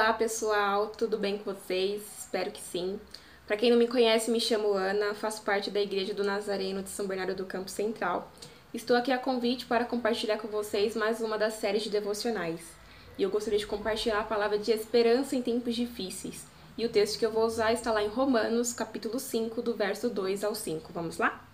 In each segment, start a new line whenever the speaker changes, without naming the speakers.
Olá pessoal, tudo bem com vocês? Espero que sim. Para quem não me conhece, me chamo Ana, faço parte da Igreja do Nazareno de São Bernardo do Campo Central. Estou aqui a convite para compartilhar com vocês mais uma das séries de devocionais. E eu gostaria de compartilhar a palavra de esperança em tempos difíceis. E o texto que eu vou usar está lá em Romanos, capítulo 5, do verso 2 ao 5. Vamos lá?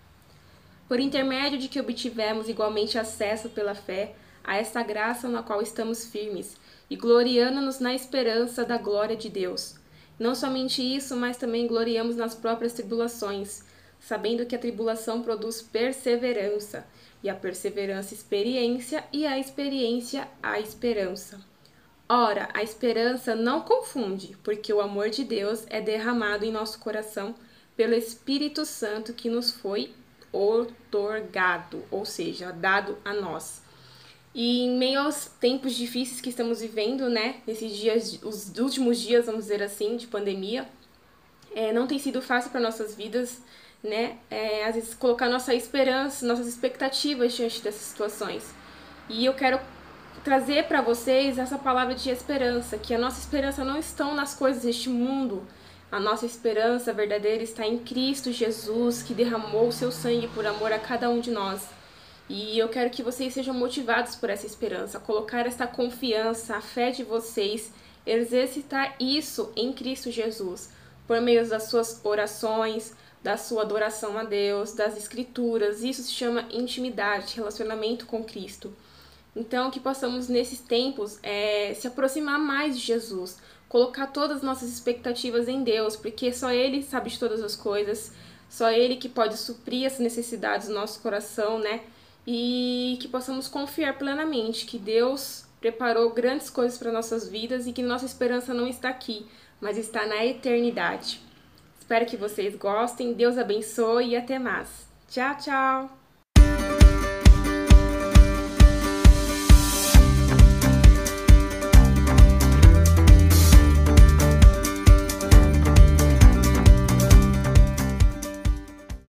Por intermédio de que obtivemos igualmente acesso pela fé a esta graça na qual estamos firmes e gloriando-nos na esperança da glória de Deus. Não somente isso, mas também gloriamos nas próprias tribulações, sabendo que a tribulação produz perseverança, e a perseverança experiência, e a experiência a esperança. Ora, a esperança não confunde, porque o amor de Deus é derramado em nosso coração pelo Espírito Santo que nos foi otorgado, ou seja, dado a nós. E em meio aos tempos difíceis que estamos vivendo, né, nesses dias, os últimos dias, vamos dizer assim, de pandemia, é, não tem sido fácil para nossas vidas, né, é, às vezes colocar nossa esperança, nossas expectativas diante dessas situações. E eu quero trazer para vocês essa palavra de esperança, que a nossa esperança não está nas coisas deste mundo, a nossa esperança verdadeira está em Cristo Jesus, que derramou o seu sangue por amor a cada um de nós. E eu quero que vocês sejam motivados por essa esperança, colocar essa confiança, a fé de vocês, exercitar isso em Cristo Jesus, por meio das suas orações, da sua adoração a Deus, das escrituras. Isso se chama intimidade, relacionamento com Cristo. Então, que possamos nesses tempos é, se aproximar mais de Jesus, colocar todas as nossas expectativas em Deus, porque só Ele sabe de todas as coisas, só Ele que pode suprir as necessidades do nosso coração, né? E que possamos confiar plenamente que Deus preparou grandes coisas para nossas vidas e que nossa esperança não está aqui, mas está na eternidade. Espero que vocês gostem, Deus abençoe e até mais. Tchau, tchau!